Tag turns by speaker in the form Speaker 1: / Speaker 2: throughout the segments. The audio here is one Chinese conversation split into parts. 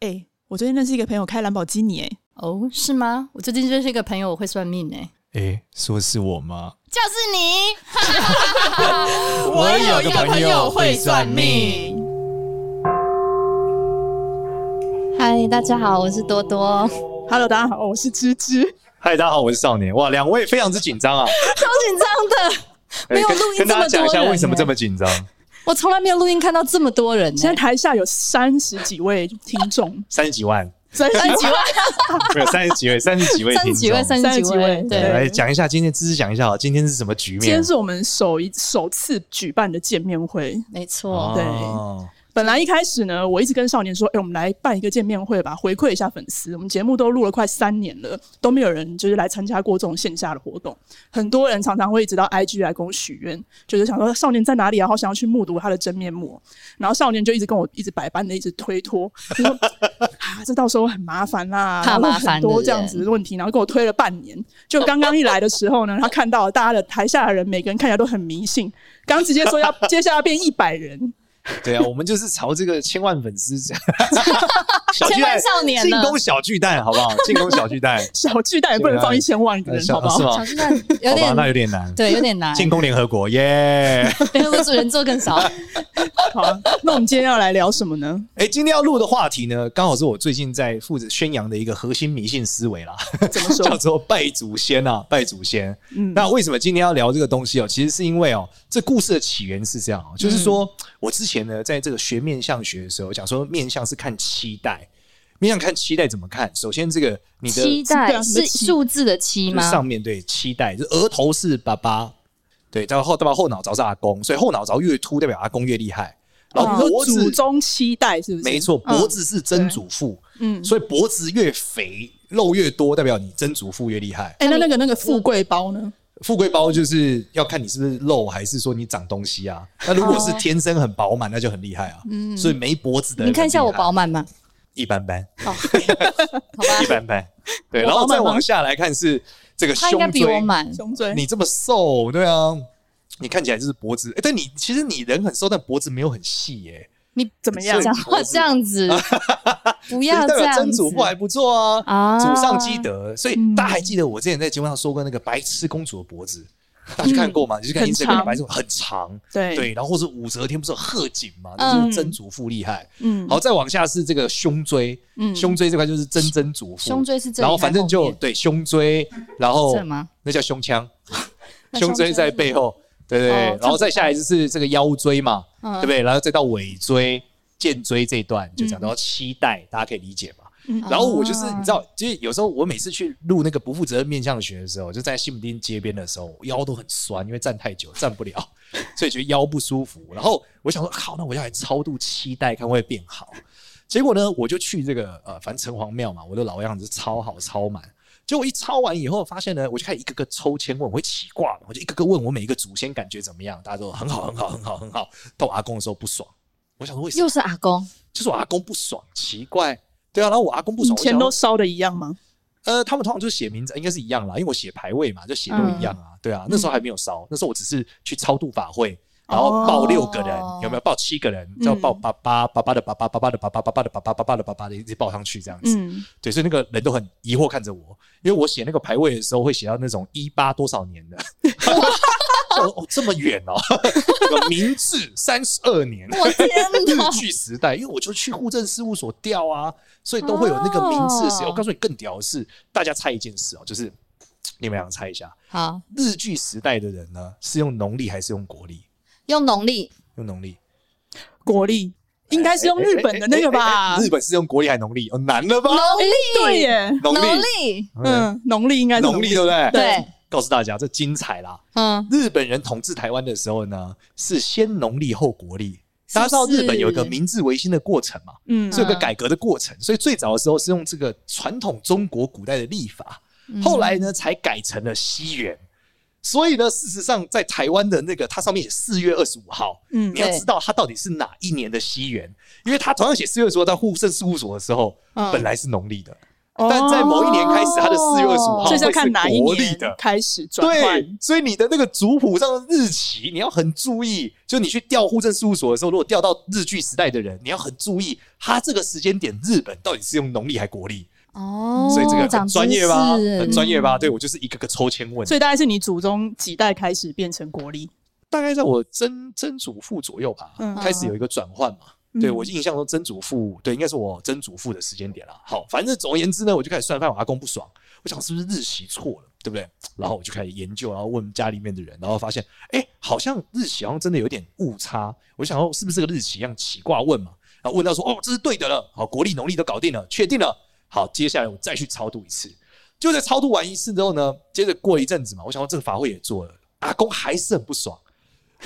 Speaker 1: 哎、欸，我最近认识一个朋友开兰博基尼，哎，
Speaker 2: 哦，是吗？我最近认识一个朋友，我会算命，哎，
Speaker 3: 哎，说是我吗？
Speaker 2: 就是你。
Speaker 1: 我有一个朋友会算命。
Speaker 2: 嗨，大家好，我是多多。
Speaker 1: Hello，大家好，我是芝芝。
Speaker 3: 嗨，大家好，我是少年。哇，两位非常之紧张啊，
Speaker 2: 超紧张的，没有录音这么多人。跟大家讲一下为什么这么紧张。我从来没有录音看到这么多人，
Speaker 1: 现在台下有三十几位听众，
Speaker 3: 三十几万，
Speaker 1: 三十几万，
Speaker 3: 没有三十几位，三十几位，
Speaker 2: 三十几位，三十几位。对，
Speaker 3: 来讲一下今天，芝芝讲一下，今天是什么局面？
Speaker 1: 今天是我们首一首次举办的见面会，
Speaker 2: 没错，
Speaker 1: 对。本来一开始呢，我一直跟少年说：“哎、欸，我们来办一个见面会吧，回馈一下粉丝。我们节目都录了快三年了，都没有人就是来参加过这种线下的活动。很多人常常会一直到 IG 来跟我许愿，就是想说少年在哪里啊？好想要去目睹他的真面目。然后少年就一直跟我一直百般的一直推脱，就说 啊，这到时候很麻烦啦，
Speaker 2: 怕麻烦，
Speaker 1: 很多这样子的问题，然后跟我推了半年。就刚刚一来的时候呢，他看到了大家的台下的人，每个人看起来都很迷信，刚直接说要接下来变一百人。”
Speaker 3: 对啊，我们就是朝这个千万粉丝这样，
Speaker 2: 千万少年
Speaker 3: 进攻小巨蛋，好不好？进攻小巨蛋，
Speaker 1: 小巨蛋也不能放一千万个人，好不好？
Speaker 3: 小
Speaker 2: 巨蛋有点，
Speaker 3: 那有点难，
Speaker 2: 对，有点难。
Speaker 3: 进攻联合国，耶！
Speaker 2: 联合国主人做更少。
Speaker 1: 好，那我们今天要来聊什么呢？
Speaker 3: 哎，今天要录的话题呢，刚好是我最近在负责宣扬的一个核心迷信思维啦。
Speaker 1: 怎么说？
Speaker 3: 叫做拜祖先啊，拜祖先。嗯，那为什么今天要聊这个东西哦？其实是因为哦，这故事的起源是这样哦，就是说我之前。呢，在这个学面相学的时候，讲说面相是看期待，面相看期待怎么看？首先，这个你的
Speaker 2: 期待是数字的期吗？
Speaker 3: 上面对期待，就额头是爸爸，对，然后代表后脑勺是阿公，所以后脑勺越秃代表阿公越厉害。然后脖子
Speaker 1: 祖宗七代是不是？
Speaker 3: 没错，脖子是曾祖父，嗯，所以脖子越肥，肉越多，代表你曾祖父越厉害。
Speaker 1: 哎，那那个那个富贵包呢？
Speaker 3: 富贵包就是要看你是不是肉，还是说你长东西啊？那如果是天生很饱满，那就很厉害啊。嗯，所以没脖子的，
Speaker 2: 你看一下我饱满吗？
Speaker 3: 一般般。
Speaker 2: 好，好吧，
Speaker 3: 一般般。对，然后再往下来看是这个胸椎，
Speaker 1: 胸椎。
Speaker 3: 你这么瘦，对啊，你看起来就是脖子。哎，但你其实你人很瘦，但脖子没有很细耶。
Speaker 1: 你怎么样？
Speaker 2: 讲话这样子，不要这样子。
Speaker 3: 曾祖父还不错啊，祖上积德。所以大家还记得我之前在节目上说过那个白痴公主的脖子，大家去看过吗？你去看 Instagram 白痴很长，对对。然后或是武则天不是有贺锦吗？就是曾祖父厉害。嗯，好，再往下是这个胸椎，胸椎这块就是曾曾祖父。
Speaker 2: 胸椎是，
Speaker 3: 然后反正就对胸椎，然后那叫胸腔，胸椎在背后。对对对，然后再下来就是这个腰椎嘛，对不对？然后再到尾椎、肩椎这一段，就讲到七代，大家可以理解嘛。然后我就是你知道，就是有时候我每次去录那个不负责任面向学的时候，就在西门町街边的时候，腰都很酸，因为站太久站不了，所以觉得腰不舒服。然后我想说，好，那我要来超度期待，看会变好。结果呢，我就去这个呃，反正城隍庙嘛，我的老样子超好超满。结果一抄完以后，发现呢，我就开始一个个抽签问，我会起卦嘛，我就一个个问我每一个祖先感觉怎么样，大家都很好，很好，很好，很好。到我阿公的时候不爽，我想说为什么？
Speaker 2: 又是阿公，
Speaker 3: 就是我阿公不爽，奇怪，对啊。然后我阿公不爽，
Speaker 1: 钱都烧的一样吗？
Speaker 3: 呃，他们通常就是写名字，应该是一样啦，因为我写牌位嘛，就写都一样啊，对啊。那时候还没有烧，那时候我只是去超度法会。然后报六个人，有没有？报七个人？叫报爸爸、爸爸的爸爸、爸爸的爸爸、爸爸的爸爸、爸爸的爸爸的一直报上去这样子。对，所以那个人都很疑惑看着我，因为我写那个排位的时候会写到那种一八多少年的，哦，这么远哦，明治三十二年，我天哪，日据时代，因为我就去户政事务所调啊，所以都会有那个明治的时候。我告诉你，更屌的是，大家猜一件事哦，就是你们俩猜一下，好，日据时代的人呢，是用农历还是用国历？
Speaker 2: 用农历，
Speaker 3: 用农历，
Speaker 1: 国历应该是用日本的那个吧？
Speaker 3: 日本是用国历还是农历？哦，难了吧？
Speaker 2: 农历
Speaker 1: 对耶，
Speaker 2: 农历，
Speaker 1: 嗯，农历应该是
Speaker 3: 农历对不对？
Speaker 2: 对，
Speaker 3: 告诉大家这精彩啦。嗯，日本人统治台湾的时候呢，是先农历后国历。大家知道日本有一个明治维新的过程嘛？嗯，是有个改革的过程，所以最早的时候是用这个传统中国古代的历法，后来呢才改成了西元。所以呢，事实上，在台湾的那个，它上面写四月二十五号。嗯，你要知道它到底是哪一年的西元，因为它同样写四月二十五号，在户政事务所的时候，本来是农历的。但在某一年开始，它的四月二十五号会是国历的
Speaker 1: 开始转换。
Speaker 3: 对，所以你的那个族谱上的日期你要很注意。就你去调户政事务所的时候，如果调到日据时代的人，你要很注意，他这个时间点日本到底是用农历还国历？
Speaker 2: 哦，
Speaker 3: 所以这个很专业吧？很专业吧？对，我就是一个个抽签问。
Speaker 1: 所以大概是你祖宗几代开始变成国历？
Speaker 3: 大概在我曾曾祖父左右吧，嗯、开始有一个转换嘛。嗯、对我印象中曾祖父，对，应该是我曾祖父的时间点了。好，反正总而言之呢，我就开始算，发现我阿公不爽，我想是不是日期错了，对不对？然后我就开始研究，然后问家里面的人，然后发现，哎，好像日期好像真的有点误差。我就想说，是不是这个日期一样起卦问嘛？然后问到说，哦，这是对的了，好，国历农历都搞定了，确定了。好，接下来我再去超度一次。就在超度完一次之后呢，接着过一阵子嘛，我想说这个法会也做了，阿公还是很不爽。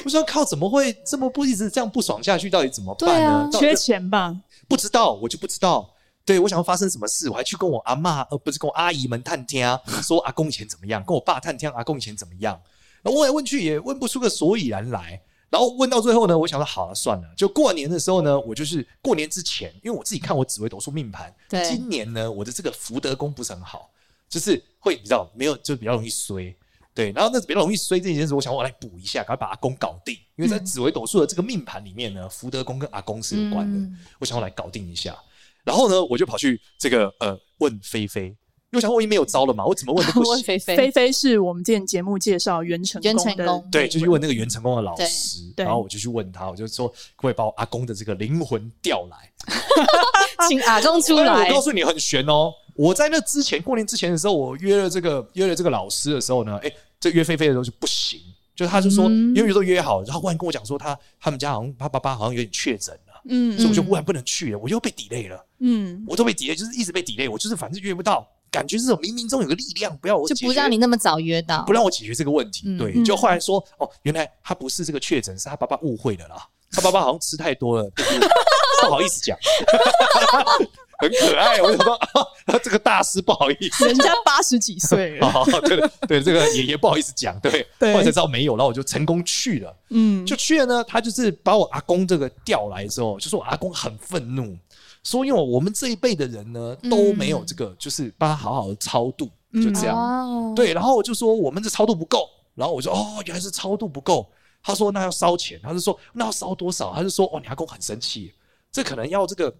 Speaker 3: 我说靠，怎么会这么不一直这样不爽下去？到底怎么办呢？
Speaker 1: 啊、缺钱吧？
Speaker 3: 不知道，我就不知道。对，我想要发生什么事，我还去跟我阿嬷，呃，不是跟我阿姨们探听啊，说阿公以前怎么样，跟我爸探听阿公以前怎么样。然后问来问去也问不出个所以然来。然后问到最后呢，我想说好了算了，就过年的时候呢，我就是过年之前，因为我自己看我紫微斗数命盘，对今年呢我的这个福德宫不是很好，就是会比较没有，就比较容易衰。对，然后那比较容易衰这件事，我想我来补一下，赶快把阿公搞定。因为在紫微斗数的这个命盘里面呢，福德宫跟阿公是有关的，嗯、我想我来搞定一下。然后呢，我就跑去这个呃问菲菲，因为我想我已经没有招了嘛，我怎么问都不 行。
Speaker 1: 问菲菲，菲菲是我们之前节目介绍袁成功的，
Speaker 3: 对，就去问那个袁成功的老师。然后我就去问他，我就说可不可以把我阿公的这个灵魂调来，
Speaker 2: 请阿公出来。
Speaker 3: 我告诉你很悬哦。我在那之前过年之前的时候，我约了这个约了这个老师的时候呢，哎，这约菲菲的时候就不行，就他就说，因为都约好，然后忽然跟我讲说他他们家好像他爸爸好像有点确诊了，嗯，所以我就忽然不能去了，我又被 delay 了，嗯，我都被 delay，就是一直被 delay，我就是反正约不到，感觉这种冥冥中有个力量不要我，
Speaker 2: 就不让你那么早约到，
Speaker 3: 不让我解决这个问题，对，就后来说哦，原来他不是这个确诊，是他爸爸误会了啦，他爸爸好像吃太多了，不 好意思讲。很可爱，我就说啊，这个大师不好意思，
Speaker 1: 人家八十几岁了，
Speaker 3: 好好对对，这个爷爷不好意思讲，对，对。后来才知道没有，然后我就成功去了，嗯，就去了呢。他就是把我阿公这个调来之后，就说我阿公很愤怒，说因为我们这一辈的人呢都没有这个，就是帮他好好的超度，就这样，嗯、对。然后我就说我们这超度不够，然后我说哦，原来是超度不够。他说那要烧钱，他就说那要烧多少？他就说哦，你阿公很生气，这可能要这个。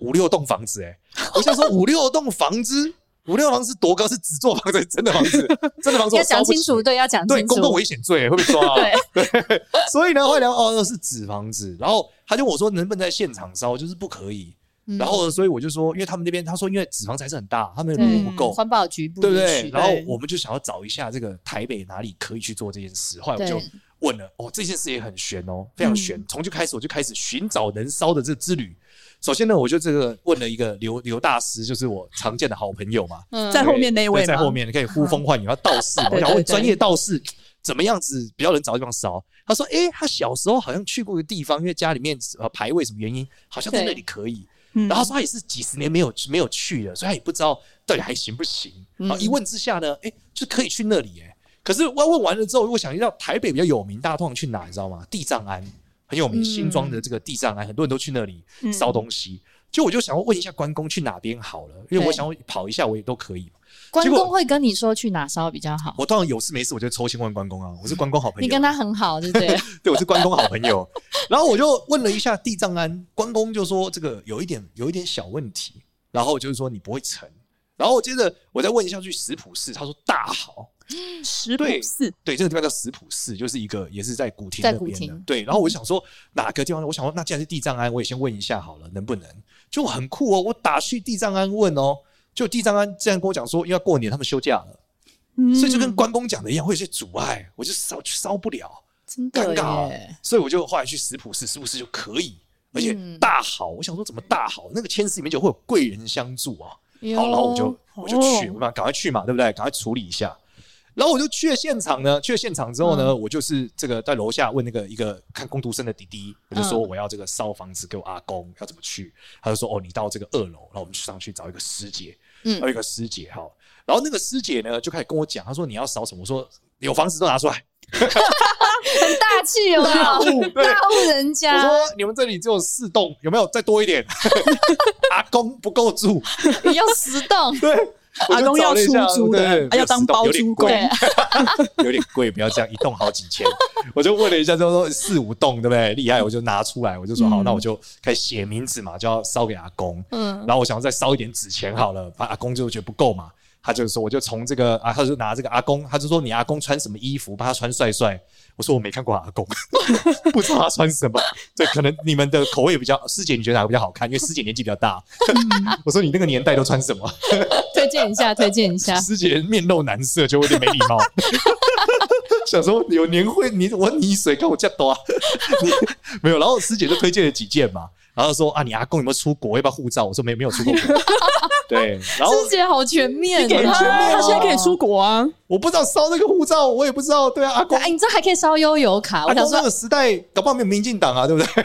Speaker 3: 五六栋房子，哎，我想说五六栋房子，五六房子多高？是纸做房子，真的房子，真的房子。
Speaker 2: 要讲清楚，对，要讲清楚。
Speaker 3: 对，公共危险罪会被抓。对 对，所以呢，后来哦，那是纸房子，然后他就问我说，能不能在现场烧？就是不可以。然后，所以我就说，因为他们那边，他说，因为脂肪才是很大，他们的路不够，
Speaker 2: 环保局不
Speaker 3: 对不对？然后我们就想要找一下这个台北哪里可以去做这件事。后来我就问了，哦，这件事也很悬哦，非常悬。从就开始，我就开始寻找能烧的这之旅。首先呢，我就这个问了一个刘刘大师，就是我常见的好朋友嘛，嗯
Speaker 1: 在后面那位，
Speaker 3: 在后面你可以呼风唤雨，他道士嘛，我想问专业道士怎么样子比较能找地方烧。他说，诶，他小时候好像去过一个地方，因为家里面呃排位什么原因，好像在那里可以。然后他说他也是几十年没有没有去了，所以他也不知道到底还行不行。然后一问之下呢，诶，就可以去那里诶。可是我问完了之后，我想一道，台北比较有名，大家通常去哪，你知道吗？地藏庵。很有名，新庄的这个地藏庵，很多人都去那里烧东西。就我就想要问一下关公去哪边好了，因为我想要跑一下，我也都可以。
Speaker 2: 关公会跟你说去哪烧比较好？
Speaker 3: 我当然有事没事我就抽签问关公啊，我是关公好朋友。
Speaker 2: 你跟他很好，对不对？
Speaker 3: 对，我是关公好朋友。然后我就问了一下地藏庵，关公就说这个有一点有一点小问题，然后就是说你不会成。然后接着我再问一下去石浦寺，他说大好。
Speaker 1: 石浦寺，
Speaker 3: 对，这个地方叫石浦寺，就是一个也是在古亭那边的。对，然后我就想说哪个地方？我想说那既然是地藏庵，我也先问一下好了，能不能？就很酷哦，我打去地藏庵问哦，就地藏庵竟然跟我讲说，因为要过年他们休假了，嗯、所以就跟关公讲的一样，会有些阻碍，我就烧烧不了，
Speaker 2: 真尴尬。
Speaker 3: 所以我就后来去石浦寺，石浦寺就可以，而且大好。我想说怎么大好？那个签诗里面就会有贵人相助啊。好，然后我就我就去，我嘛赶快去嘛，对不对？赶快处理一下。然后我就去了现场呢，去了现场之后呢，嗯、我就是这个在楼下问那个一个看工读生的弟弟，我就说我要这个烧房子给我阿公，要怎么去？他就说哦，你到这个二楼，然后我们去上去找一个师姐，嗯，有一个师姐哈，然后那个师姐呢就开始跟我讲，她说你要扫什么？我说有房子都拿出来，
Speaker 2: 很大气哦，大户大户人家。
Speaker 3: 我说你们这里只有四栋，有没有再多一点？阿公不够住，
Speaker 2: 你要十栋。
Speaker 3: 对。
Speaker 1: 阿公要出租的，要当包租公，
Speaker 3: 有点贵，不要这样，一栋好几千。我就问了一下，就说四五栋，对不对？厉害，我就拿出来，我就说好，那我就开始写名字嘛，就要烧给阿公。嗯，然后我想要再烧一点纸钱好了，怕阿公就觉得不够嘛。他就说，我就从这个啊，他就拿这个阿公，他就说你阿公穿什么衣服，把他穿帅帅。我说我没看过阿公，不知道他穿什么。对，可能你们的口味比较，师姐你觉得哪个比较好看？因为师姐年纪比较大。我说你那个年代都穿什么？
Speaker 2: 推荐一下，推荐一下。
Speaker 3: 师姐面露难色，就有点没礼貌。想说有年会，你我溺水，跟我这样多，你没有。然后师姐就推荐了几件嘛。然后说啊，你阿公有没有出国？要不要护照？我说没，没有出过国。对，然后
Speaker 2: 师姐好全面，
Speaker 1: 很全面，他现在可以出国啊！
Speaker 3: 我不知道烧那个护照，我也不知道。对啊，阿公，
Speaker 2: 哎，你这还可以烧悠游卡。
Speaker 3: 我想说，那个时代搞不好没有民进党啊，对不对？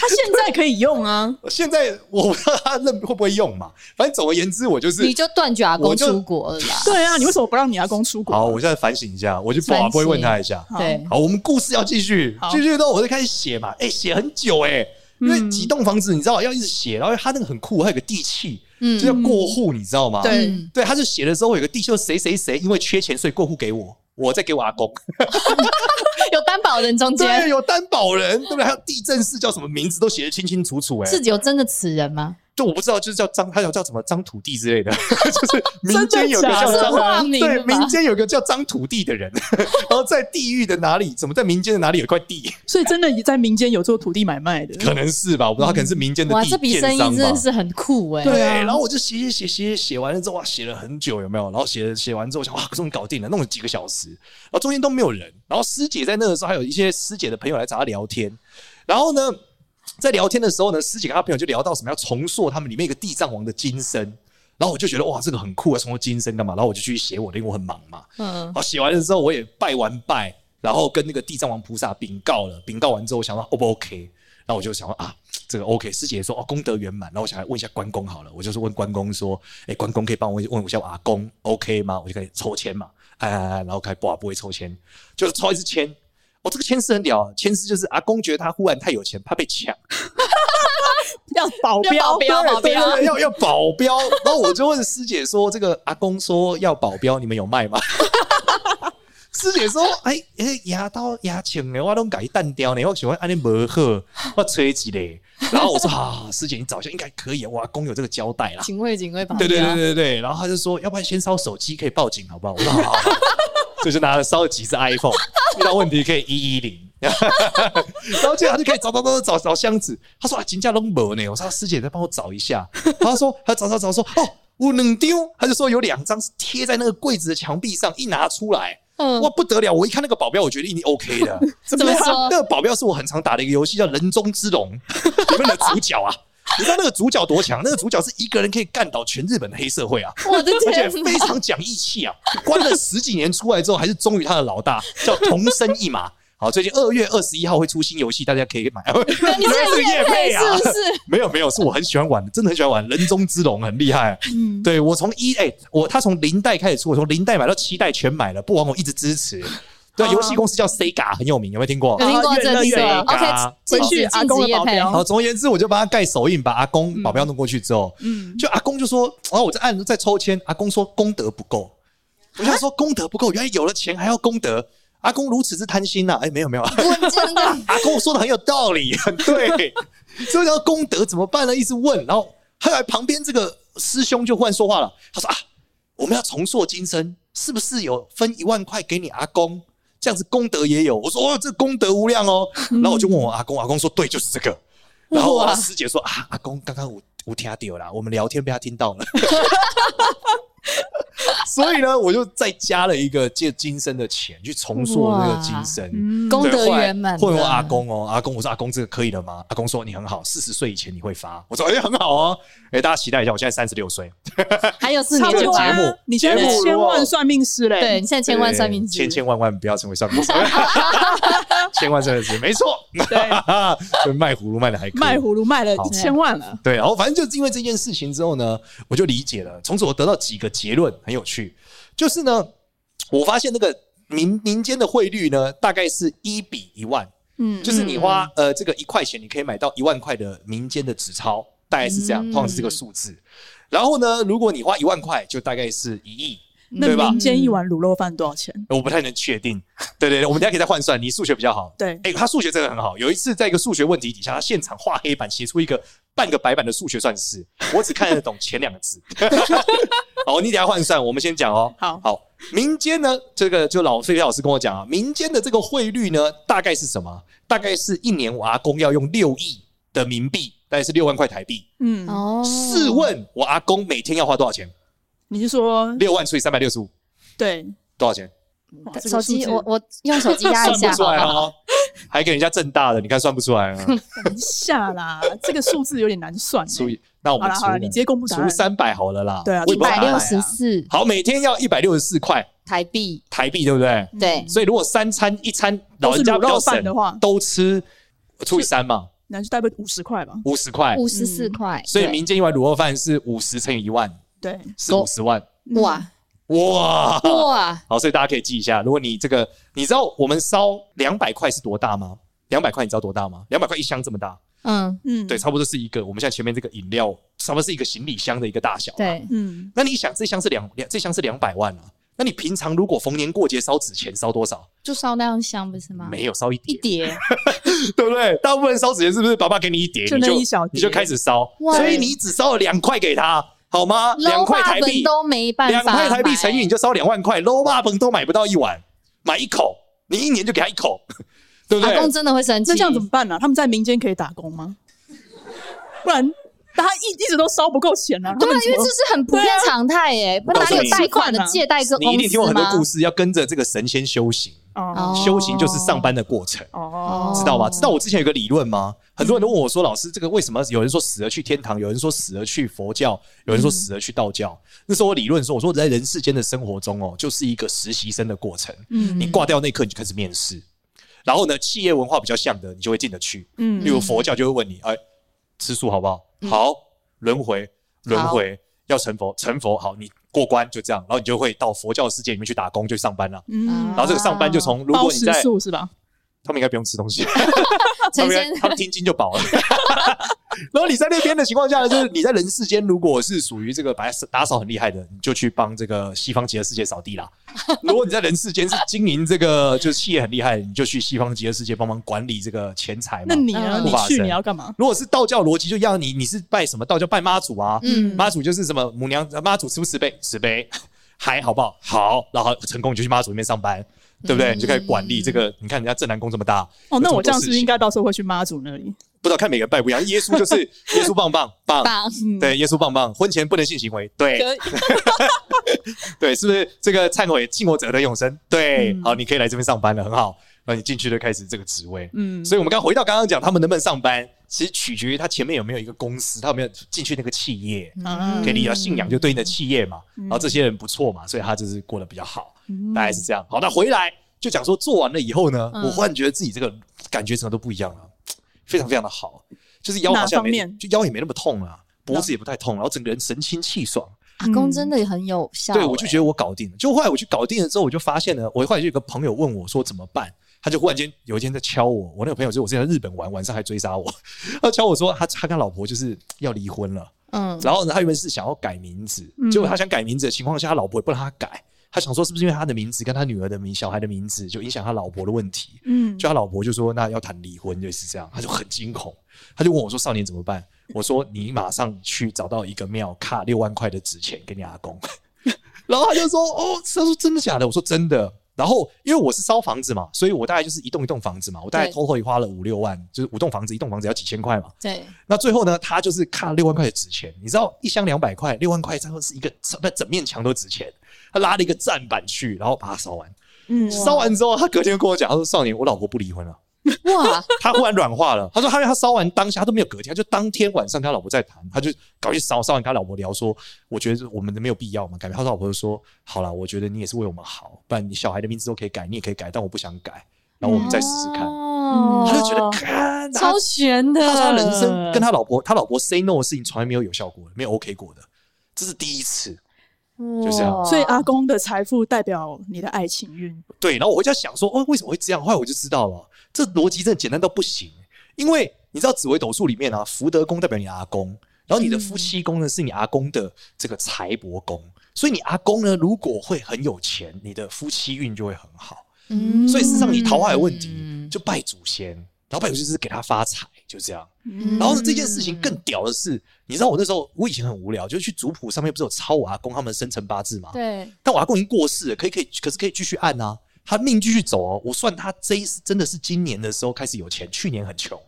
Speaker 1: 他现在可以用啊。
Speaker 3: 现在我不知道他认会不会用嘛。反正总而言之，我就是
Speaker 2: 你就断绝阿公出国了啦。
Speaker 1: 对啊，你为什么不让你阿公出国？
Speaker 3: 好，我现在反省一下，我就不不会问他一下。
Speaker 2: 对，
Speaker 3: 好，我们故事要继续，继续之后我就开始写嘛。哎，写很久哎。因为几栋房子，你知道要一直写，然后他那个很酷，还有个地契，就叫过户，你知道吗？
Speaker 1: 对
Speaker 3: 对，他就写的时候有个地契，说谁谁谁因为缺钱，所以过户给我，我再给我阿公，
Speaker 2: 有担保人中间，
Speaker 3: 对，有担保人，对不对？还有地震是叫什么名字都写得清清楚楚，哎，
Speaker 2: 是有真的此人吗？
Speaker 3: 就我不知道，就是叫张，他有叫什么张土地之类的，就是民间有个叫张，对，民间有个叫张土地的人，然后在地狱的哪里，怎么在民间的哪里有块地？
Speaker 1: 所以真的在民间有做土地买卖的，
Speaker 3: 可能是吧？我不知道，他可能是民间的地。哇，
Speaker 2: 这笔生意真的是很酷哎！
Speaker 3: 对，然后我就写写写写写完了之后，哇，写了很久，有没有？然后写写完之后，想哇，终于搞定了，弄了几个小时，然后中间都没有人，然后师姐在那个时候，还有一些师姐的朋友来找他聊天，然后呢？在聊天的时候呢，师姐跟她朋友就聊到什么要重塑他们里面一个地藏王的金身，然后我就觉得哇，这个很酷啊，重塑金身干嘛？然后我就去写我的，因为我很忙嘛。嗯，好，写完了之后我也拜完拜，然后跟那个地藏王菩萨禀告了，禀告完之后我想说 O 不 OK？然后我就想说啊，这个 OK。师姐说哦，功德圆满。然后我想来问一下关公好了，我就是问关公说，哎，关公可以帮我问一下我阿公 OK 吗？我就开始抽签嘛，哎，然后开始不不会抽签，就是抽一次签。哦，这个牵丝很屌，牵丝就是阿公觉得他忽然太有钱，怕被抢，
Speaker 1: 要保镖，保镖，保镖，
Speaker 3: 要要保镖。然后我就问师姐说：“这个阿公说要保镖，你们有卖吗？” 师姐说：“哎哎，牙刀牙枪的，我都改弹雕呢，我喜欢安尼磨合，我吹起嘞。”然后我说：“啊，师姐，你找一下，应该可以。我阿公有这个交代啦。”
Speaker 2: 警卫，警卫，
Speaker 3: 对对对对对。然后他就说：“要不然先烧手机，可以报警，好不好？”我说：“好。”所以 就拿了烧了几只 iPhone，遇到问题可以一一零，然后接着他就可以找找找找找箱子。他说啊，金家龙没呢，我说师姐再帮我找一下。他说他找找找说哦，我能丢，他就说有两张是贴在那个柜子的墙壁上，一拿出来，嗯，哇不得了！我一看那个保镖，我觉得一定 OK 的。
Speaker 2: 怎么说？
Speaker 3: 那个保镖是我很常打的一个游戏，叫人中之龙里面的主角啊。你知道那个主角多强？那个主角是一个人可以干倒全日本的黑社会啊！
Speaker 2: 我的天，
Speaker 3: 而且非常讲义气啊！关了十几年出来之后，还是忠于他的老大，叫桐生一马。好，最近二月二十一号会出新游戏，大家可以买。
Speaker 2: 你这是 叶配啊？是不是？
Speaker 3: 没有没有，是我很喜欢玩的，真的很喜欢玩。人中之龙很厉害。嗯，对我从一哎，我他从零代开始出，我从零代买到七代全买了，不枉我一直支持。对，游戏公司叫 Sega，很有名，有没有听过？
Speaker 2: 有听过这个
Speaker 1: OK，继续阿公的保镖。
Speaker 3: 好，总而言之，我就帮他盖手印，把阿公保镖弄过去之后，嗯，就阿公就说，然后我在按在抽签，阿公说功德不够。我就说功德不够，原来有了钱还要功德，阿公如此之贪心呐？哎，没有没有，
Speaker 2: 真的，
Speaker 3: 阿公说的很有道理，很对。所以叫功德怎么办呢？一直问，然后后来旁边这个师兄就忽然说话了，他说啊，我们要重塑今生，是不是有分一万块给你阿公？这样子功德也有，我说哦，这功德无量哦。然后我就问我阿公，阿公说对，就是这个。然后我师姐说啊，阿公刚刚我我听到了，我们聊天被他听到了。所以呢，我就再加了一个借今生的钱去重塑那个今生，
Speaker 2: 功德圆满。
Speaker 3: 会问阿公哦，阿公，我说阿公这个可以了吗？阿公说你很好，四十岁以前你会发。我说哎，很好哦，哎，大家期待一下，我现在三十六岁，
Speaker 2: 还有四年就
Speaker 1: 节目，你现在千万算命师嘞？
Speaker 2: 对，你现在千万算命师，
Speaker 3: 千千万万不要成为算命师，千万算命师没错，对，卖葫芦卖的还可以，
Speaker 1: 卖葫芦卖了一千万了。
Speaker 3: 对，然后反正就是因为这件事情之后呢，我就理解了，从此我得到几个结论，很有趣。就是呢，我发现那个民民间的汇率呢，大概是一比一万，嗯，就是你花、嗯、呃这个一块钱，你可以买到一万块的民间的纸钞，大概是这样，通常是这个数字。然后呢，如果你花一万块，就大概是一亿。对吧？
Speaker 1: 那民间一碗卤肉饭多少钱？
Speaker 3: 我不太能确定。对对对，我们等下可以再换算。你数学比较好。
Speaker 1: 对，
Speaker 3: 哎，他数学真的很好。有一次在一个数学问题底下，他现场画黑板写出一个半个白板的数学算式，我只看得懂前两个字。好，你等下换算，我们先讲哦。
Speaker 1: 好，
Speaker 3: 好，民间呢，这个就老费老师跟我讲啊，民间的这个汇率呢，大概是什么？大概是一年我阿公要用六亿的冥币，大概是六万块台币。嗯，哦。试问我阿公每天要花多少钱？
Speaker 1: 你是说
Speaker 3: 六万除以三百六十五？
Speaker 1: 对，
Speaker 3: 多少钱？
Speaker 2: 手机，我我用手机压一下，
Speaker 3: 算不出来哦，还给人家正大的，你看算不出来啊？
Speaker 1: 等一下啦，这个数字有点难算。
Speaker 3: 除以那我们
Speaker 1: 好了，你直接公布
Speaker 3: 除三百好了啦。
Speaker 1: 对啊，
Speaker 2: 一百六十四。
Speaker 3: 好，每天要一百六十四块
Speaker 2: 台币，
Speaker 3: 台币对不对？
Speaker 2: 对。
Speaker 3: 所以如果三餐一餐老人家比较省的话，都吃除以三嘛，
Speaker 1: 那就大概五十块吧。
Speaker 3: 五十块，
Speaker 2: 五十四块。
Speaker 3: 所以民间一碗卤肉饭是五十乘以一万，
Speaker 1: 对，
Speaker 3: 四五十万。
Speaker 2: 哇
Speaker 3: 哇
Speaker 2: 哇！
Speaker 3: 好，所以大家可以记一下，如果你这个，你知道我们烧两百块是多大吗？两百块你知道多大吗？两百块一箱这么大，嗯嗯，对，差不多是一个我们现在前面这个饮料，差不多是一个行李箱的一个大小。
Speaker 2: 对，嗯。
Speaker 3: 那你想，这箱是两两，这箱是两百万啊？那你平常如果逢年过节烧纸钱烧多少？
Speaker 2: 就烧那样香不是吗？
Speaker 3: 没有烧一叠，
Speaker 2: 一叠，
Speaker 3: 对不对？大部分人烧纸钱是不是爸爸给你一叠，
Speaker 1: 就那一小叠，
Speaker 3: 你就开始烧，所以你只烧了两块给他。好吗？两块台币
Speaker 2: 都没办法，
Speaker 3: 两块台币乘以你就烧两万块，卤肉饭都买不到一碗，买一口，你一年就给他一口，对不对？
Speaker 2: 阿公真的会生气，
Speaker 1: 那这样怎么办呢？他们在民间可以打工吗？不然。他一一直都烧不够钱啊！
Speaker 2: 对啊，因为这是很普遍常态耶。不哪里有贷款的借贷？
Speaker 3: 你一定听过很多故事，要跟着这个神仙修行。哦，修行就是上班的过程。哦，知道吗？知道我之前有个理论吗？很多人都问我说：“老师，这个为什么有人说死了去天堂，有人说死了去佛教，有人说死了去道教？”那时候我理论说：“我说在人世间的生活中哦，就是一个实习生的过程。嗯，你挂掉那一刻你就开始面试，然后呢，企业文化比较像的，你就会进得去。嗯，例如佛教就会问你：哎。”吃素好不好？好，轮回，轮回要成佛，成佛好，你过关就这样，然后你就会到佛教世界里面去打工，就上班了。嗯，然后这个上班就从，如果你在
Speaker 1: 是吧？
Speaker 3: 他们应该不用吃东西，他们他们听经就饱了。然后你在那边的情况下呢，就是你在人世间，如果是属于这个把打扫很厉害的，你就去帮这个西方极乐世界扫地啦。如果你在人世间是经营这个就是企业很厉害，你就去西方极乐世界帮忙管理这个钱财嘛。
Speaker 1: 那你呢？你去你要干嘛？
Speaker 3: 如果是道教逻辑，就要你你是拜什么道教？拜妈祖啊。嗯，妈祖就是什么母娘，妈祖慈不慈悲？慈悲，还好不好？好，然后成功你就去妈祖那边上班。对不对？你就开始管理这个。你看人家正南宫这么大
Speaker 1: 哦，那我这样是不是应该到时候会去妈祖那里？
Speaker 3: 不知道看每个人拜不一样。耶稣就是 耶稣棒棒棒，对，耶稣棒棒。婚前不能性行为，对，对，是不是这个忏悔尽我者的永生？对，好，你可以来这边上班了，很好。那你进去就开始这个职位，嗯。所以我们刚回到刚刚讲，他们能不能上班，其实取决于他前面有没有一个公司，他有没有进去那个企业，嗯，可以理解信仰就对应的企业嘛。然后这些人不错嘛，所以他就是过得比较好。大概是这样。好，那回来就讲说做完了以后呢，我忽然觉得自己这个感觉什么都不一样了，非常非常的好，就是腰好像没，就腰也没那么痛了，脖子也不太痛，然后整个人神清气爽。
Speaker 2: 阿公真的也很有效。
Speaker 3: 对，我就觉得我搞定了。就后来我去搞定了之后，我就发现呢，我后来就有个朋友问我说怎么办，他就忽然间有一天在敲我，我那个朋友就是我之前在日本玩，晚上还追杀我，他敲我说他他跟老婆就是要离婚了，嗯，然后呢他原本是想要改名字，结果他想改名字的情况下，他老婆也不让他改。他想说是不是因为他的名字跟他女儿的名、小孩的名字就影响他老婆的问题？嗯，就他老婆就说那要谈离婚就是这样，他就很惊恐，他就问我说：“少年怎么办？”我说：“你马上去找到一个庙，卡六万块的纸钱给你阿公。”然后他就说：“哦，他说真的假的？”我说：“真的。”然后因为我是烧房子嘛，所以我大概就是一栋一栋房子嘛，我大概偷偷也花了五六万，就是五栋房子一栋房子要几千块嘛。
Speaker 2: 对。
Speaker 3: 那最后呢，他就是卡六万块的纸钱，你知道一箱两百块，六万块最后是一个那整面墙都值钱。他拉了一个站板去，然后把它烧完。嗯，烧完之后，他隔天跟我讲，他说：“少年，我老婆不离婚了。”哇！他忽然软化了。他说：“他因为他烧完当下他都没有隔天，他就当天晚上跟他老婆在谈，他就搞去烧烧完跟他老婆聊说，我觉得我们的没有必要嘛，改名。他老婆就说：好了，我觉得你也是为我们好，不然你小孩的名字都可以改，你也可以改，但我不想改。然后我们再试试看。哦，他就觉得看
Speaker 2: 超悬的。
Speaker 3: 他说他人生跟他老婆，他老婆 say no 的事情从来没有有效过，没有 OK 过的，这是第一次。”就这样。
Speaker 1: 所以阿公的财富代表你的爱情运。
Speaker 3: 对，然后我就想说，哦，为什么会这样？后来我就知道了，这逻辑真的简单到不行。因为你知道紫微斗数里面啊，福德宫代表你阿公，然后你的夫妻宫呢是你阿公的这个财帛宫，所以你阿公呢如果会很有钱，你的夫妻运就会很好。嗯，所以事实上你桃花有问题，就拜祖先，然后拜祖先就是给他发财，就这样。然后呢，这件事情更屌的是，你知道我那时候我以前很无聊，就是去族谱上面不是有抄我阿公他们生辰八字吗？
Speaker 2: 对。
Speaker 3: 但我阿公已经过世了，可以可以，可是可以继续按啊，他命继续走哦。我算他这一次真的是今年的时候开始有钱，去年很穷。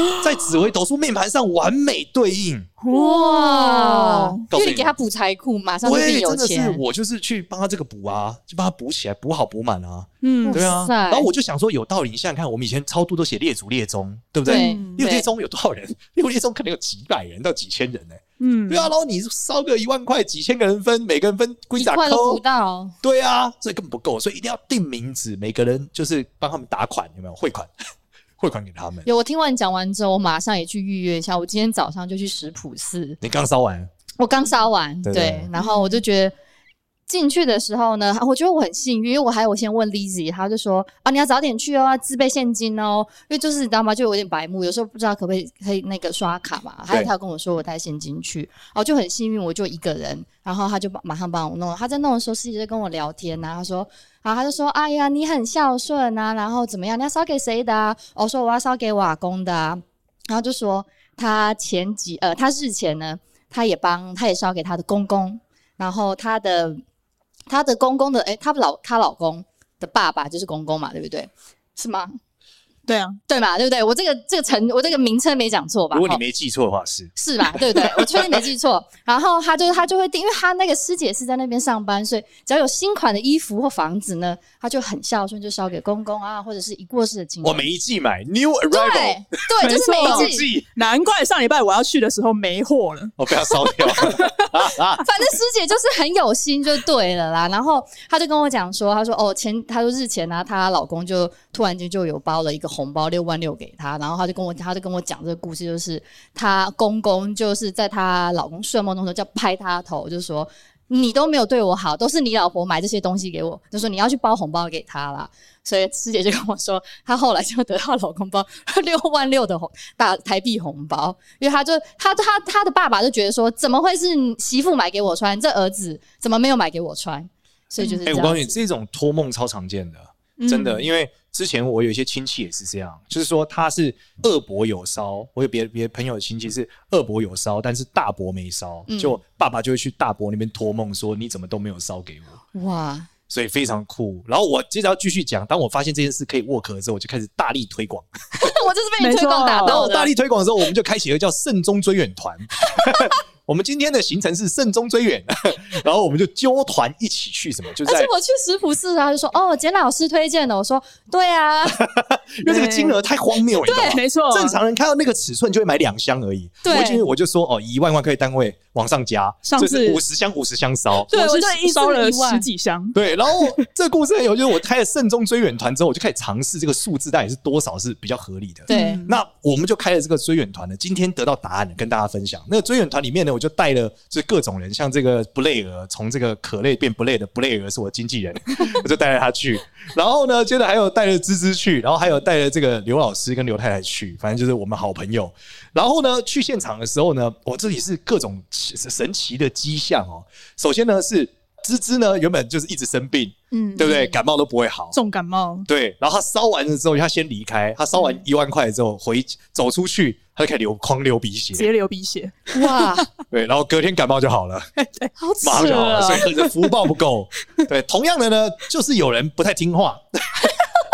Speaker 3: 在紫微斗数命盘上完美对应
Speaker 2: 哇！因为你给他补财库，马上就变有钱。
Speaker 3: 真的是我就是去帮他这个补啊，就帮他补起来，补好补满啊。嗯，对啊。然后我就想说有道理，你想想看，我们以前超度都写列祖列宗，对不对？列祖列宗有多少人？列祖列宗可能有几百人到几千人呢。嗯，对啊。然后你烧个一万块，几千个人分，每个人分归咋扣？对啊，所以根本不够，所以一定要定名字，每个人就是帮他们打款，有没有汇款？汇款给他们。
Speaker 2: 有，我听完讲完之后，我马上也去预约一下。我今天早上就去食谱寺。
Speaker 3: 你刚烧完？
Speaker 2: 我刚烧完，对，对，对。然后我就觉得进去的时候呢，我觉得我很幸运，因为我还有先问 Lizzy，他就说啊，你要早点去哦，要自备现金哦，因为就是你知道吗？就有点白目，有时候不知道可不可以可以那个刷卡嘛。还有他跟我说我带现金去，哦，就很幸运，我就一个人，然后他就马上帮我弄。他在弄的时候，师姐就跟我聊天呐，他说。然后他就说：“哎呀，你很孝顺啊，然后怎么样？你要烧给谁的啊？”我说：“我要烧给我阿公的啊。”然后就说他前几呃，他日前呢，他也帮，他也烧给他的公公，然后他的她的公公的诶，她老她老公的爸爸就是公公嘛，对不对？是吗？
Speaker 1: 对啊，
Speaker 2: 对嘛，对不对？我这个这个成，我这个名称没讲错吧？
Speaker 3: 如果你没记错的话，是
Speaker 2: 是吧？对不对？我确定没记错。然后他就他就会订，因为他那个师姐是在那边上班，所以只要有新款的衣服或房子呢，他就很孝顺，就烧给公公啊，或者是一过世的亲人。
Speaker 3: 我每一季买 New Arrival，
Speaker 2: 对，对，就是每一季。
Speaker 1: 难怪上礼拜我要去的时候没货了，
Speaker 3: 我不要烧掉。反
Speaker 2: 正师姐就是很有心，就对了啦。然后他就跟我讲说，他说哦，前他说日前呢、啊，她老公就突然间就有包了一个。红包六万六给他，然后他就跟我，他就跟我讲这个故事，就是他公公就是在他老公睡梦中的时候，叫拍他头，就说你都没有对我好，都是你老婆买这些东西给我，就说你要去包红包给他啦。所以师姐就跟我说，她后来就得到老公包 六万六的红大台币红包，因为他就他他他的爸爸就觉得说，怎么会是媳妇买给我穿，这儿子怎么没有买给我穿？所以就是，哎、欸，
Speaker 3: 我告诉你，这种托梦超常见的，真的，嗯、因为。之前我有一些亲戚也是这样，就是说他是二伯有烧，我有别别朋友的亲戚是二伯有烧，但是大伯没烧，嗯、就爸爸就会去大伯那边托梦说，你怎么都没有烧给我？哇，所以非常酷。然后我接着要继续讲，当我发现这件事可以 work 之后，我就开始大力推广。
Speaker 2: 我就是被你推广打到的。然后
Speaker 3: 大力推广的时候，我们就开启了叫慎终追远团。我们今天的行程是慎终追远，然后我们就揪团一起去什么？就是而
Speaker 2: 且我去石浦寺，他就说：“哦，简老师推荐的。”我说：“对啊，
Speaker 3: 因为这个金额太荒谬了，
Speaker 1: 对，没错，
Speaker 3: 正常人看到那个尺寸就会买两箱而已。对，我就我就说：哦，以一万万可以单位往上加，上次五十箱五十箱烧，
Speaker 1: 对，我就烧了十几箱。
Speaker 3: 对，然后这个故事很有，就是我开了慎终追远团之后，我就开始尝试这个数字到底是多少是比较合理的。
Speaker 2: 对，
Speaker 3: 那我们就开了这个追远团呢，今天得到答案了，跟大家分享。那个追远团里面呢，我就带了。就是各种人，像这个布雷尔，从这个可累变不累的布雷尔是我的经纪人，我就带着他去。然后呢，接着还有带着芝芝去，然后还有带着这个刘老师跟刘太太去，反正就是我们好朋友。然后呢，去现场的时候呢，我这里是各种神奇的迹象哦。首先呢是。芝芝呢，原本就是一直生病，嗯，对不对？感冒都不会好，
Speaker 1: 重感冒。
Speaker 3: 对，然后他烧完了之后，他先离开。他烧完一万块之后，回走出去，他就开始流狂流鼻血，
Speaker 1: 直接流鼻血。
Speaker 2: 哇，
Speaker 3: 对，然后隔天感冒就好了，
Speaker 1: 对，好
Speaker 3: 马上就好了。所以你的福报不够。对，同样的呢，就是有人不太听话。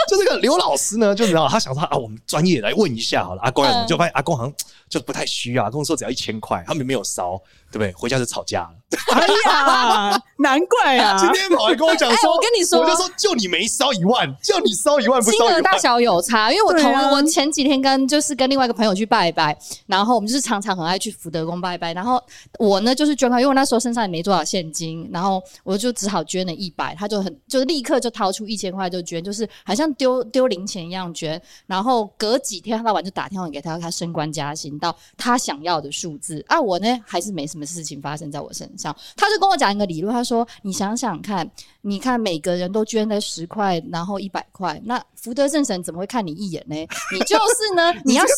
Speaker 3: 就这个刘老师呢，就你知道，他想说啊，我们专业来问一下好了，阿公要怎么？就发现阿公好像就不太需要，阿公说只要一千块，他们没有烧，对不对？回家就吵架了。
Speaker 1: 哎呀，难怪啊！
Speaker 3: 今天跑来跟我讲说，
Speaker 2: 我跟你说，
Speaker 3: 我就说就你没烧一万，就你烧一万不烧一万，
Speaker 2: 金额大小有差。因为我同我前几天跟就是跟另外一个朋友去拜拜，然后我们就是常常很爱去福德宫拜拜。然后我呢就是捐款，因为我那时候身上也没多少现金，然后我就只好捐了一百，他就很就是立刻就掏出一千块就捐，就是好像丢丢零钱一样捐。然后隔几天他老板就打电话给他，他升官加薪到他想要的数字啊，我呢还是没什什么事情发生在我身上。他就跟我讲一个理论，他说：“你想想看，你看每个人都捐了十块，然后一百块，那福德正神怎么会看你一眼呢？你就是呢，你要吸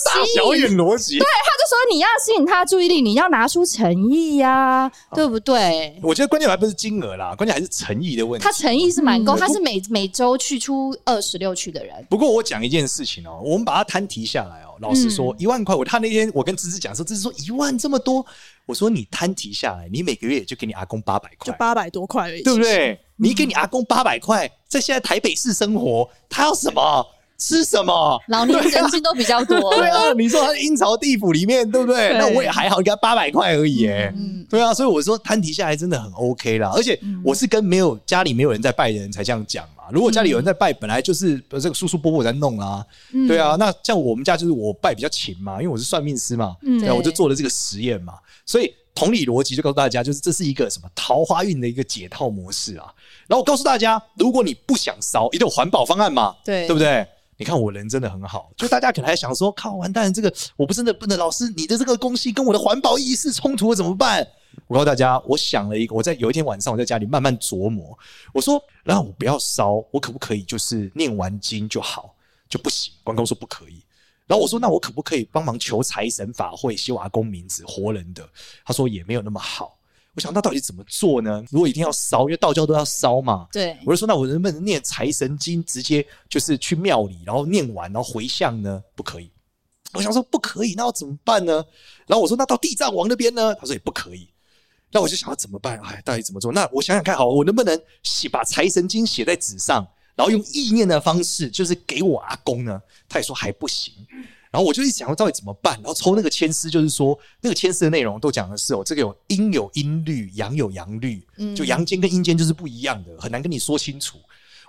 Speaker 2: 引
Speaker 3: 逻辑。
Speaker 2: 对，他就说你要吸引他注意力，你要拿出诚意呀、啊，对不对？
Speaker 3: 我觉得关键还不是金额啦，关键还是诚意的问题。
Speaker 2: 他诚意是蛮够，他是每每周去出二十六去的人。
Speaker 3: 不过我讲一件事情哦、喔，我们把它摊提下来哦、喔。老实说，一万块，我他那天我跟芝芝讲说，芝芝说一万这么多，我说你摊提下来，你每个月也就给你阿公八百块，
Speaker 1: 就八百多块而已，
Speaker 3: 对不对？你给你阿公八百块，在现在台北市生活，他要什么？吃什么？
Speaker 2: 老年人均都比较多。
Speaker 3: 对啊，你说他阴曹地府里面，对不对？那我也还好，你给他八百块而已，哎，对啊，所以我说摊提下来真的很 OK 啦。而且我是跟没有家里没有人在拜的人才这样讲嘛。如果家里有人在拜，本来就是这个叔叔伯伯在弄啊，对啊。那像我们家就是我拜比较勤嘛，因为我是算命师嘛，对啊，我就做了这个实验嘛。所以同理逻辑就告诉大家，就是这是一个什么桃花运的一个解套模式啊。然后我告诉大家，如果你不想烧，一定有环保方案嘛，对，对不对？你看我人真的很好，就大家可能还想说，靠，完蛋，这个我不真的不能，老师你的这个公西跟我的环保意识冲突了怎么办？我告诉大家，我想了一个，我在有一天晚上我在家里慢慢琢磨，我说，那我不要烧，我可不可以就是念完经就好？就不行，关公说不可以。然后我说，那我可不可以帮忙求财神法会写我阿公名字活人的？他说也没有那么好。我想那到底怎么做呢？如果一定要烧，因为道教都要烧嘛。
Speaker 2: 对，
Speaker 3: 我就说那我能不能念财神经，直接就是去庙里，然后念完，然后回向呢？不可以。我想说不可以，那要怎么办呢？然后我说那到地藏王那边呢？他说也不可以。那我就想要怎么办？哎，到底怎么做？那我想想看，好，我能不能写把财神经写在纸上，然后用意念的方式，就是给我阿公呢？他也说还不行。然后我就一直想，到底怎么办？然后抽那个签诗，就是说那个签诗的内容都讲的是哦，这个有阴有阴律，阳有阳律，就阳间跟阴间就是不一样的，很难跟你说清楚。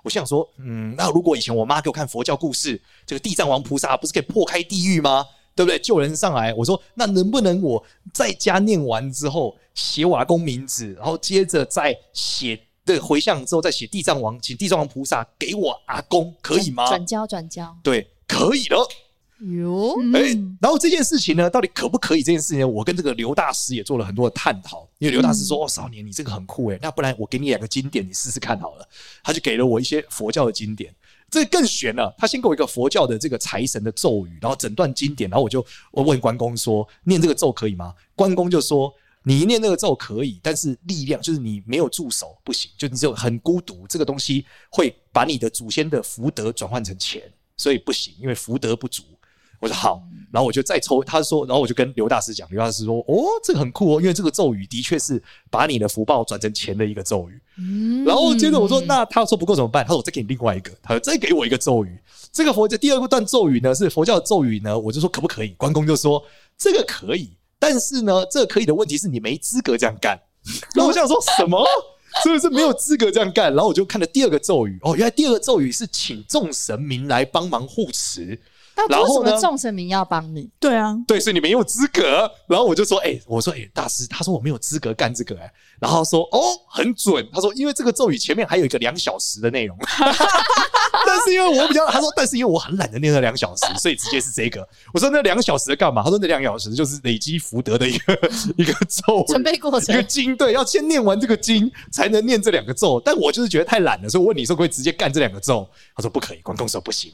Speaker 3: 我想说，嗯，那如果以前我妈给我看佛教故事，这个地藏王菩萨不是可以破开地狱吗？对不对？救人上来。我说，那能不能我在家念完之后，写我阿公名字，然后接着再写的回向之后，再写地藏王，请地藏王菩萨给我阿公，可以吗？
Speaker 2: 转交，转交。
Speaker 3: 对，可以的。哟，哎，然后这件事情呢，到底可不可以？这件事情，我跟这个刘大师也做了很多的探讨。因为刘大师说：“哦，少年，你这个很酷诶，那不然我给你两个经典，你试试看好了。”他就给了我一些佛教的经典，这个更玄了。他先给我一个佛教的这个财神的咒语，然后整段经典，然后我就我问关公说：“念这个咒可以吗？”关公就说：“你一念那个咒可以，但是力量就是你没有助手不行，就你只有很孤独，这个东西会把你的祖先的福德转换成钱，所以不行，因为福德不足。”我说好，然后我就再抽。他说，然后我就跟刘大师讲，刘大师说：“哦，这个很酷哦，因为这个咒语的确是把你的福报转成钱的一个咒语。”嗯，然后接着我说：“那他说不够怎么办？”他说：“我再给你另外一个。”他说：“再给我一个咒语。”这个佛教第二个段咒语呢是佛教的咒语呢，我就说可不可以？关公就说：“这个可以，但是呢，这个可以的问题是你没资格这样干。”然后我想说什么？是不是没有资格这样干？然后我就看了第二个咒语，哦，原来第二个咒语是请众神明来帮忙护持。
Speaker 2: 然后为什么众神明要帮你？
Speaker 1: 对啊，
Speaker 3: 对，所以你没有资格。然后我就说，哎、欸，我说，哎、欸，大师，他说我没有资格干这个、欸，哎，然后说，哦，很准。他说，因为这个咒语前面还有一个两小时的内容。但是因为我比较，他说，但是因为我很懒得念那两小时，所以直接是这个。我说那两小时干嘛？他说那两小时就是累积福德的一个 一个咒，
Speaker 2: 准备过程，
Speaker 3: 一个经，对，要先念完这个经才能念这两个咒。但我就是觉得太懒了，所以我问你说可以直接干这两个咒？他说不可以，关公说不行。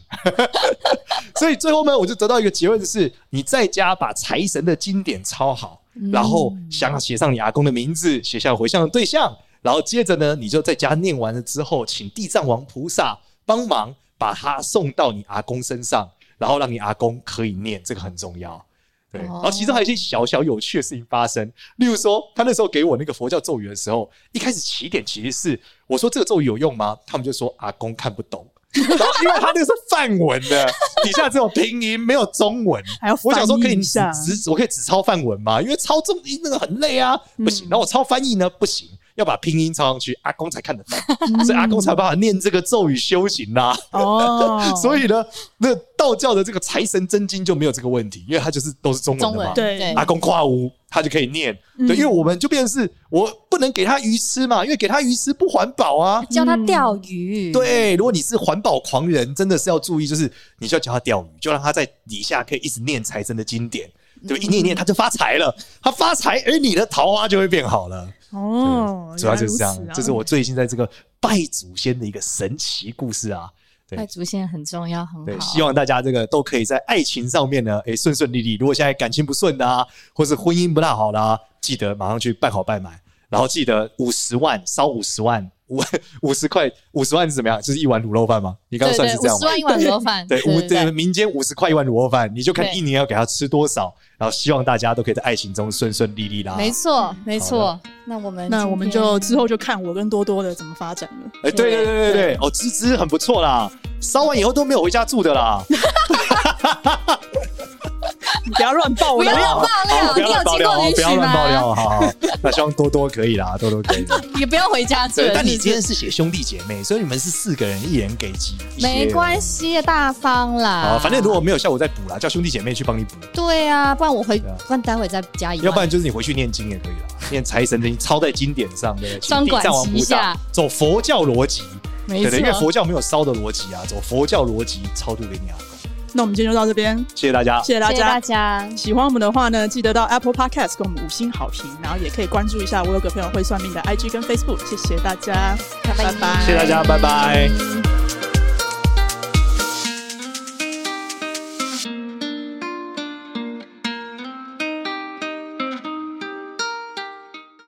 Speaker 3: 所以最后呢，我就得到一个结论，就是你在家把财神的经典抄好，然后想写上你阿公的名字，写下回向的对象，然后接着呢，你就在家念完了之后，请地藏王菩萨。帮忙把它送到你阿公身上，然后让你阿公可以念，这个很重要。对，然后其中还有一些小小有趣的事情发生，例如说，他那时候给我那个佛教咒语的时候，一开始起点其实是我说这个咒语有用吗？他们就说阿公看不懂，然后因为他那个是范文的，底下只有拼音没有中文，还要我想说可以只只我可以只抄范文吗？因为抄中音那个很累啊，不行。然后我抄翻译呢，不行。要把拼音抄上去，阿公才看得到，所以阿公才办法念这个咒语修行呐。哦，所以呢，那道教的这个财神真经就没有这个问题，因为它就是都是中文的嘛。对，阿公夸无，他就可以念。对，因为我们就变成是我不能给他鱼吃嘛，因为给他鱼吃不环保啊。
Speaker 2: 教他钓鱼。
Speaker 3: 对，如果你是环保狂人，真的是要注意，就是你就要教他钓鱼，就让他在底下可以一直念财神的经典。对不对？一念一念他就发财了，他发财，而你的桃花就会变好了。哦，主要就是这样。这是我最近在这个拜祖先的一个神奇故事啊。
Speaker 2: 拜祖先很重要，很好。
Speaker 3: 对，希望大家这个都可以在爱情上面呢，哎，顺顺利利。如果现在感情不顺的啊，或是婚姻不大好的啊，记得马上去拜好拜满，然后记得五十万烧五十万。五 五十块，五十万是怎么样？就是一碗卤肉饭吗？你刚刚算是这样吗？
Speaker 2: 五十万一碗卤肉饭，
Speaker 3: 对，五对民间五十块一碗卤肉饭，你就看一年要给他吃多少，然后希望大家都可以在爱情中顺顺利利啦。
Speaker 2: 没错，没错。那我们
Speaker 1: 那我们就之后就看我跟多多的怎么发展了。
Speaker 3: 哎，对对对对对，哦，芝芝很不错啦，烧完以后都没有回家住的啦。
Speaker 1: 你不要乱爆料，
Speaker 2: 不要爆料，
Speaker 3: 不要乱爆料，不要乱爆料，好好。那希望多多可以啦，多多可以。
Speaker 2: 也不要回家住。
Speaker 3: 但你今天是写兄弟姐妹，所以你们是四个人，一人给几？
Speaker 2: 没关系，大方啦。
Speaker 3: 好，反正如果没有效，我再补啦，叫兄弟姐妹去帮你补。
Speaker 2: 对啊，不然我回，不然待会再加一。
Speaker 3: 要不然就是你回去念经也可以啦，念财神的经抄在经典上的，
Speaker 2: 双管齐下，
Speaker 3: 走佛教逻辑。
Speaker 2: 没错，
Speaker 3: 因为佛教没有烧的逻辑啊，走佛教逻辑超度给你啊。
Speaker 1: 那我们今天就到这边，
Speaker 3: 谢谢大家，
Speaker 1: 谢谢大家，
Speaker 2: 大家。
Speaker 1: 喜欢我们的话呢，记得到 Apple Podcast 给我们五星好评，然后也可以关注一下我有个朋友会算命的 IG 跟 Facebook，谢谢大家，
Speaker 2: 拜拜，
Speaker 3: 谢谢大家，拜拜。